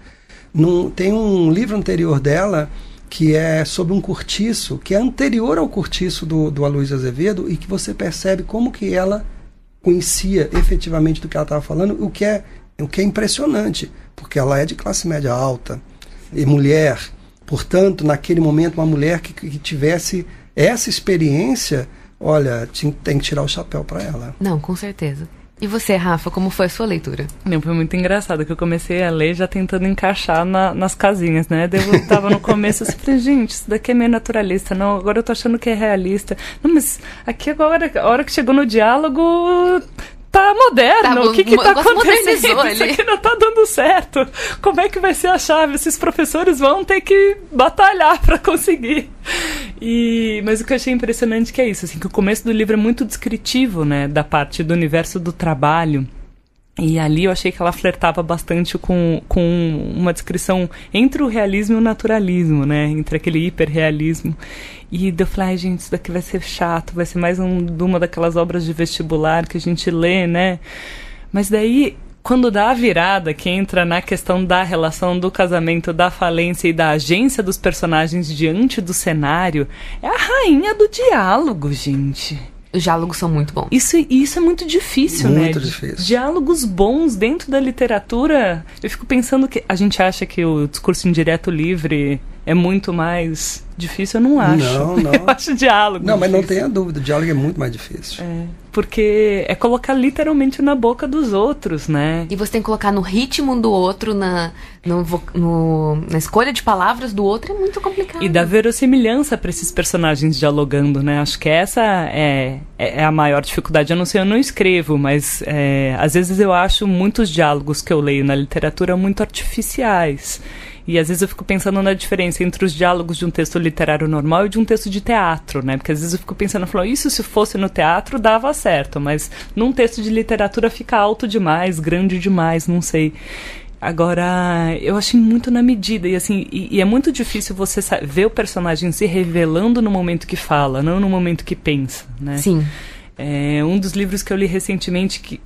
[SPEAKER 2] Num, tem um livro anterior dela que é sobre um cortiço, que é anterior ao cortiço do, do Aloysio Azevedo, e que você percebe como que ela conhecia efetivamente do que ela estava falando, o que, é, o que é impressionante, porque ela é de classe média alta e mulher. Portanto, naquele momento, uma mulher que, que tivesse essa experiência, olha, tem que tirar o chapéu para ela.
[SPEAKER 1] Não, com certeza. E você, Rafa, como foi a sua leitura?
[SPEAKER 3] Não, foi muito engraçado que eu comecei a ler já tentando encaixar na, nas casinhas, né? Eu tava no começo assim, falei, gente, isso daqui é meio naturalista. Não, agora eu tô achando que é realista. Não, mas aqui agora, a hora que chegou no diálogo, tá moderno, tá, o que que tá acontecendo?
[SPEAKER 1] Isso
[SPEAKER 3] aqui não tá dando certo. Como é que vai ser a chave? Esses professores vão ter que batalhar para conseguir. E, mas o que eu achei impressionante que é isso, assim, que o começo do livro é muito descritivo, né, da parte do universo do trabalho. E ali eu achei que ela flertava bastante com, com uma descrição entre o realismo e o naturalismo, né? Entre aquele hiperrealismo. E eu falei, ai, gente, isso daqui vai ser chato, vai ser mais um, uma daquelas obras de vestibular que a gente lê, né? Mas daí, quando dá a virada, que entra na questão da relação do casamento, da falência e da agência dos personagens diante do cenário, é a rainha do diálogo, gente.
[SPEAKER 1] Os diálogos são muito bons.
[SPEAKER 3] Isso, isso é muito difícil,
[SPEAKER 2] muito
[SPEAKER 3] né?
[SPEAKER 2] Muito difícil.
[SPEAKER 3] Diálogos bons dentro da literatura. Eu fico pensando que a gente acha que o discurso indireto livre é muito mais difícil, eu não acho.
[SPEAKER 2] Não, não.
[SPEAKER 3] Eu acho diálogo.
[SPEAKER 2] Não,
[SPEAKER 3] difícil.
[SPEAKER 2] mas não tenha dúvida, o diálogo é muito mais difícil.
[SPEAKER 3] É, porque é colocar literalmente na boca dos outros, né?
[SPEAKER 1] E você tem que colocar no ritmo do outro, na, no, no, na escolha de palavras do outro, é muito complicado.
[SPEAKER 3] E dar verossimilhança para esses personagens dialogando, né? Acho que essa é, é, é, a maior dificuldade. Eu não sei, eu não escrevo, mas é, às vezes eu acho muitos diálogos que eu leio na literatura muito artificiais. E às vezes eu fico pensando na diferença entre os diálogos de um texto literário normal e de um texto de teatro, né? Porque às vezes eu fico pensando, falo, isso se fosse no teatro dava certo, mas num texto de literatura fica alto demais, grande demais, não sei. Agora, eu achei muito na medida, e assim, e, e é muito difícil você ver o personagem se revelando no momento que fala, não no momento que pensa, né?
[SPEAKER 1] Sim.
[SPEAKER 3] É, um dos livros que eu li recentemente que,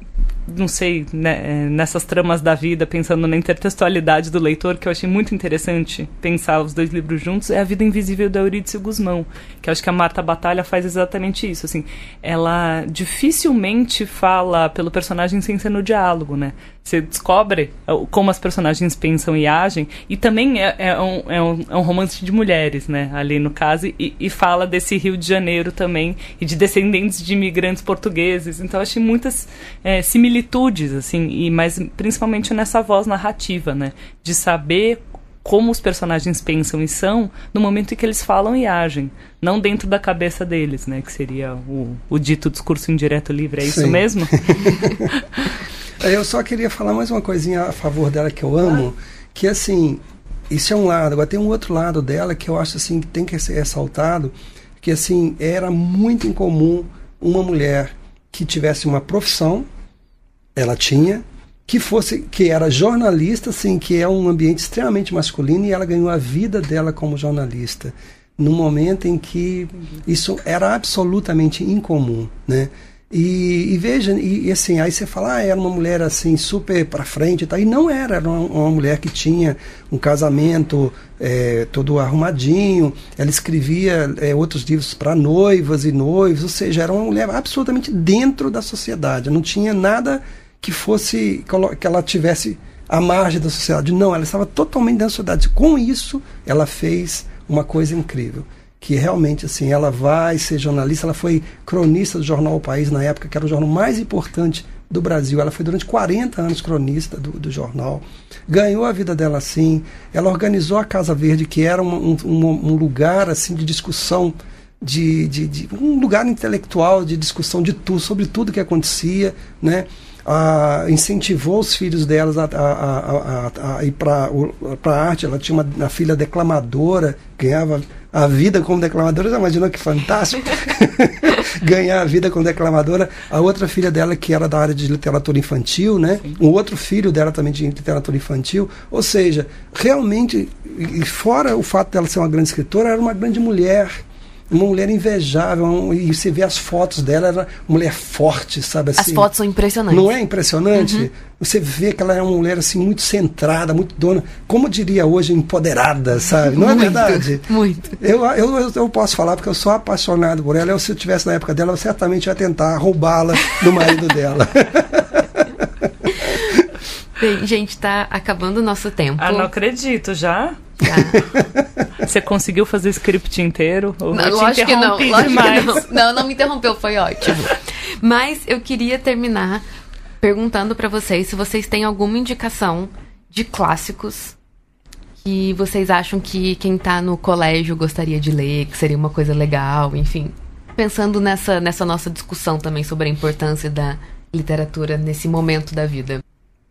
[SPEAKER 3] não sei, né, é, nessas tramas da vida, pensando na intertextualidade do leitor, que eu achei muito interessante pensar os dois livros juntos, é A Vida Invisível da Eurídice Guzmão, que acho que a Marta Batalha faz exatamente isso, assim, ela dificilmente fala pelo personagem sem ser no diálogo, né? Você descobre como as personagens pensam e agem, e também é, é, um, é, um, é um romance de mulheres, né, ali no caso, e, e fala desse Rio de Janeiro também, e de descendentes de imigrantes portugueses, então achei muitas é, similitudes similitudes, assim, e mas principalmente nessa voz narrativa, né? De saber como os personagens pensam e são no momento em que eles falam e agem, não dentro da cabeça deles, né? Que seria o, o dito discurso indireto livre, é Sim. isso mesmo?
[SPEAKER 2] eu só queria falar mais uma coisinha a favor dela que eu amo, que assim, isso é um lado, agora tem um outro lado dela que eu acho assim que tem que ser ressaltado, que assim, era muito incomum uma mulher que tivesse uma profissão ela tinha, que fosse que era jornalista, assim, que é um ambiente extremamente masculino e ela ganhou a vida dela como jornalista no momento em que isso era absolutamente incomum, né? E, e veja, e, e, assim, aí você fala, ah, era uma mulher assim, super para frente e tal. E não era, era uma, uma mulher que tinha um casamento é, todo arrumadinho. Ela escrevia é, outros livros para noivas e noivos, ou seja, era uma mulher absolutamente dentro da sociedade. Não tinha nada que fosse que ela tivesse à margem da sociedade. Não, ela estava totalmente dentro da sociedade. Com isso, ela fez uma coisa incrível, que realmente assim, ela vai ser jornalista, ela foi cronista do jornal O País na época, que era o jornal mais importante do Brasil. Ela foi durante 40 anos cronista do, do jornal. Ganhou a vida dela assim. Ela organizou a Casa Verde, que era um, um, lugar assim de discussão de, de, de, um lugar intelectual de discussão de tudo sobre tudo que acontecia, né? A, incentivou os filhos delas a, a, a ir para a arte. Ela tinha uma, uma, filha declamadora, ganhava a vida como declamadora. Você imaginou que fantástico? Ganhar a vida como declamadora. A outra filha dela, que era da área de literatura infantil, né? Um outro filho dela também de literatura infantil. Ou seja, realmente, fora o fato dela ser uma grande escritora, era uma grande mulher uma mulher invejável, um, e você vê as fotos dela, era uma mulher forte, sabe assim.
[SPEAKER 1] As fotos são impressionantes.
[SPEAKER 2] Não é impressionante? Uhum. Você vê que ela é uma mulher assim muito centrada, muito dona, como diria hoje, empoderada, sabe? Não é
[SPEAKER 1] muito,
[SPEAKER 2] verdade?
[SPEAKER 1] Muito.
[SPEAKER 2] Eu, eu, eu posso falar porque eu sou apaixonado por ela. Eu, se eu tivesse na época dela, eu certamente ia tentar roubá-la do marido dela.
[SPEAKER 1] Bem, gente, tá acabando o nosso tempo.
[SPEAKER 3] Ah, não acredito, já? Você conseguiu fazer o script inteiro?
[SPEAKER 1] Ou não, lógico que não, lógico demais. que não. Não, não me interrompeu, foi ótimo. Mas eu queria terminar perguntando para vocês se vocês têm alguma indicação de clássicos que vocês acham que quem tá no colégio gostaria de ler, que seria uma coisa legal, enfim. Pensando nessa, nessa nossa discussão também sobre a importância da literatura nesse momento da vida?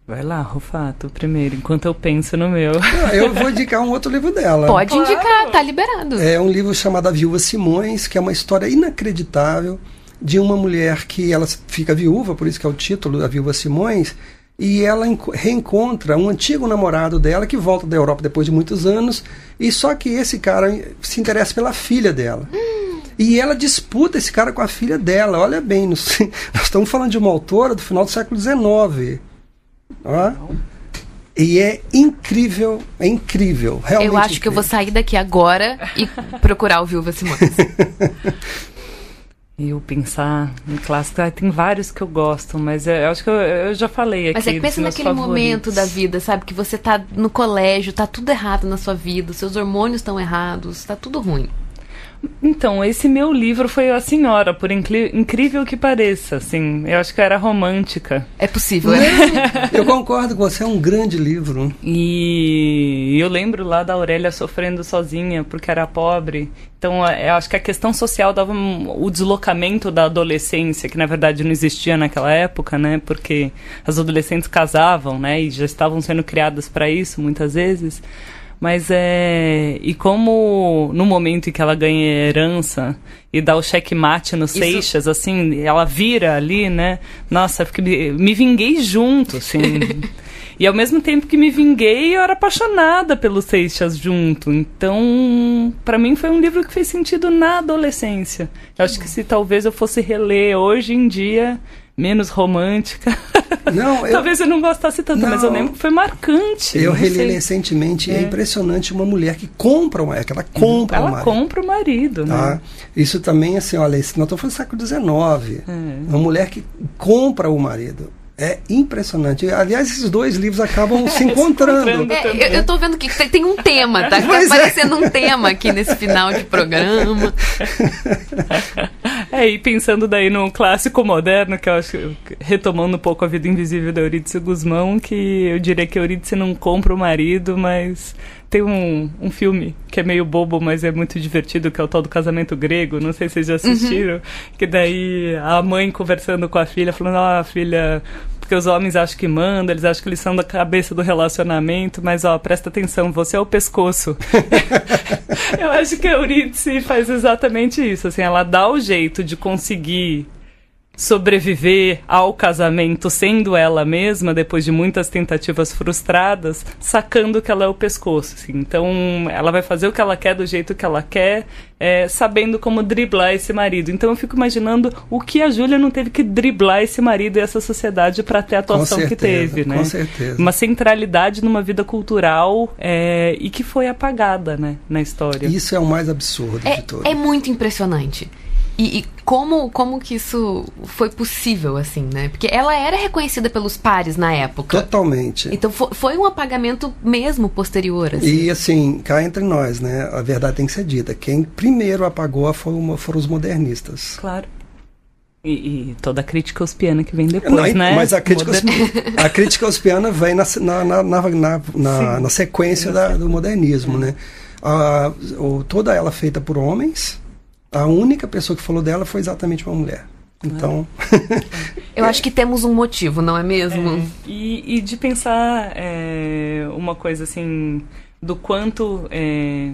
[SPEAKER 3] Vai lá, Rufato, primeiro, enquanto eu penso no meu.
[SPEAKER 2] eu vou indicar um outro livro dela.
[SPEAKER 1] Pode claro. indicar, tá liberado.
[SPEAKER 2] É um livro chamado A Viúva Simões, que é uma história inacreditável de uma mulher que ela fica viúva, por isso que é o título, A Viúva Simões, e ela reencontra um antigo namorado dela que volta da Europa depois de muitos anos, e só que esse cara se interessa pela filha dela. Hum. E ela disputa esse cara com a filha dela. Olha bem, nós, nós estamos falando de uma autora do final do século XIX. Ó. E é incrível, é incrível. Realmente
[SPEAKER 1] eu acho
[SPEAKER 2] incrível.
[SPEAKER 1] que eu vou sair daqui agora e procurar o Viúva Simões.
[SPEAKER 3] eu pensar em clássico, ah, tem vários que eu gosto, mas eu, eu acho que eu, eu, já falei aqui.
[SPEAKER 1] Mas é que pensa naquele
[SPEAKER 3] favoritos.
[SPEAKER 1] momento da vida, sabe? Que você tá no colégio, tá tudo errado na sua vida, seus hormônios estão errados, tá tudo ruim.
[SPEAKER 3] Então, esse meu livro foi a senhora, por incrível que pareça, assim, eu acho que eu era romântica.
[SPEAKER 1] É possível, é?
[SPEAKER 2] eu concordo com você, é um grande livro.
[SPEAKER 3] E eu lembro lá da Aurélia sofrendo sozinha porque era pobre. Então, é, eu acho que a questão social dava o deslocamento da adolescência, que na verdade não existia naquela época, né? Porque as adolescentes casavam, né? E já estavam sendo criadas para isso muitas vezes. Mas é. E como no momento em que ela ganha herança e dá o checkmate no Isso... Seixas, assim, ela vira ali, né? Nossa, me, me vinguei junto, assim. e ao mesmo tempo que me vinguei, eu era apaixonada pelo Seixas junto. Então, para mim foi um livro que fez sentido na adolescência. Eu acho que se talvez eu fosse reler hoje em dia, menos romântica. Não, eu, Talvez eu não gostasse tanto, não, mas eu lembro que foi marcante.
[SPEAKER 2] Eu reli recentemente, é. é. impressionante uma mulher que compra uma, é que ela compra
[SPEAKER 3] ela
[SPEAKER 2] um marido.
[SPEAKER 3] compra o marido,
[SPEAKER 2] tá? né? Isso também, assim, olha, não estou falando do século XIX. É. Uma mulher que compra o marido. É impressionante. Aliás, esses dois livros acabam se encontrando.
[SPEAKER 1] É, eu, tô vendo que tem um tema, tá? Tá é. aparecendo é. um tema aqui nesse final de programa.
[SPEAKER 3] É, e pensando daí no clássico moderno, que eu acho, retomando um pouco a vida invisível da Eurídice Guzmão, que eu diria que Eurídice não compra o marido, mas tem um, um filme que é meio bobo, mas é muito divertido, que é o tal do casamento grego. Não sei se vocês já assistiram. Uhum. Que daí a mãe conversando com a filha, falando: Ah, filha, porque os homens acham que mandam, eles acham que eles são da cabeça do relacionamento, mas ó, presta atenção, você é o pescoço. Eu acho que a Eurídice faz exatamente isso, assim, ela dá o jeito de conseguir sobreviver ao casamento sendo ela mesma, depois de muitas tentativas frustradas, sacando que ela é o pescoço. Assim. Então, ela vai fazer o que ela quer do jeito que ela quer, é, sabendo como driblar esse marido. Então, eu fico imaginando o que a Júlia não teve que driblar esse marido e essa sociedade para ter a atuação certeza, que teve, né?
[SPEAKER 2] Com certeza.
[SPEAKER 3] Uma centralidade numa vida cultural é, e que foi apagada, né, na história.
[SPEAKER 2] Isso é o mais absurdo
[SPEAKER 1] é,
[SPEAKER 2] de tudo.
[SPEAKER 1] É muito impressionante. E, e, como, como que isso foi possível, assim, né? Porque ela era reconhecida pelos pares na época.
[SPEAKER 2] Totalmente.
[SPEAKER 1] Então foi, foi um apagamento mesmo posterior. Assim.
[SPEAKER 2] E assim, cá entre nós, né? A verdade tem que ser dita. Quem primeiro apagou foram, foram os modernistas.
[SPEAKER 3] Claro. E, e, toda a crítica auspiana que vem depois, Não, né?
[SPEAKER 2] Mas a crítica, a crítica auspiana vem na, na, na, na, na sequência da, do modernismo, é. né? A, o, toda ela feita por homens, a única pessoa que falou dela foi exatamente uma mulher. Então.
[SPEAKER 1] Eu acho que temos um motivo, não é mesmo? É,
[SPEAKER 3] e, e, de pensar é, uma coisa assim, do quanto é,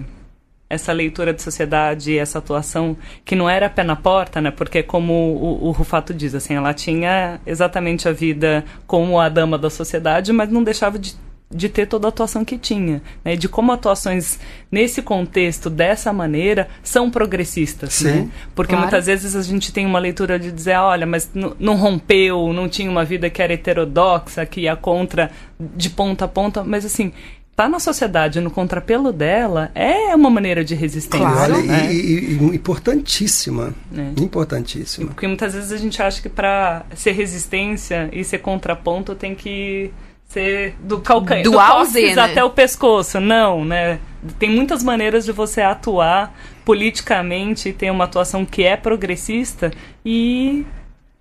[SPEAKER 3] essa leitura de sociedade, essa atuação, que não era pé na porta, né? Porque, como o, o Rufato diz, assim, ela tinha exatamente a vida como a dama da sociedade, mas não deixava de de ter toda a atuação que tinha, né? de como atuações nesse contexto dessa maneira são progressistas, Sim, né? Porque claro. muitas vezes a gente tem uma leitura de dizer, olha, mas não rompeu, não tinha uma vida que era heterodoxa, que ia contra de ponta a ponta, mas assim, tá na sociedade no contrapelo dela é uma maneira de resistência.
[SPEAKER 2] Claro,
[SPEAKER 3] né?
[SPEAKER 2] e, e, e importantíssima. É. Importantíssima.
[SPEAKER 3] Porque muitas vezes a gente acha que para ser resistência e ser contraponto tem que ser do calcanhar, do, do
[SPEAKER 1] né?
[SPEAKER 3] até o pescoço. Não, né? Tem muitas maneiras de você atuar politicamente, ter uma atuação que é progressista e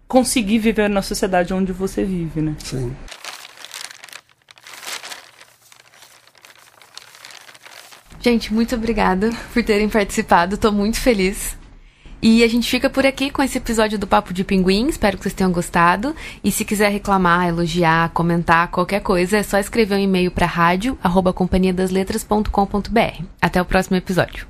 [SPEAKER 3] conseguir viver na sociedade onde você vive, né?
[SPEAKER 2] Sim.
[SPEAKER 1] Gente, muito obrigada por terem participado. Estou muito feliz. E a gente fica por aqui com esse episódio do Papo de Pinguim. Espero que vocês tenham gostado. E se quiser reclamar, elogiar, comentar, qualquer coisa, é só escrever um e-mail para rádio@companhiadasletras.com.br. Até o próximo episódio.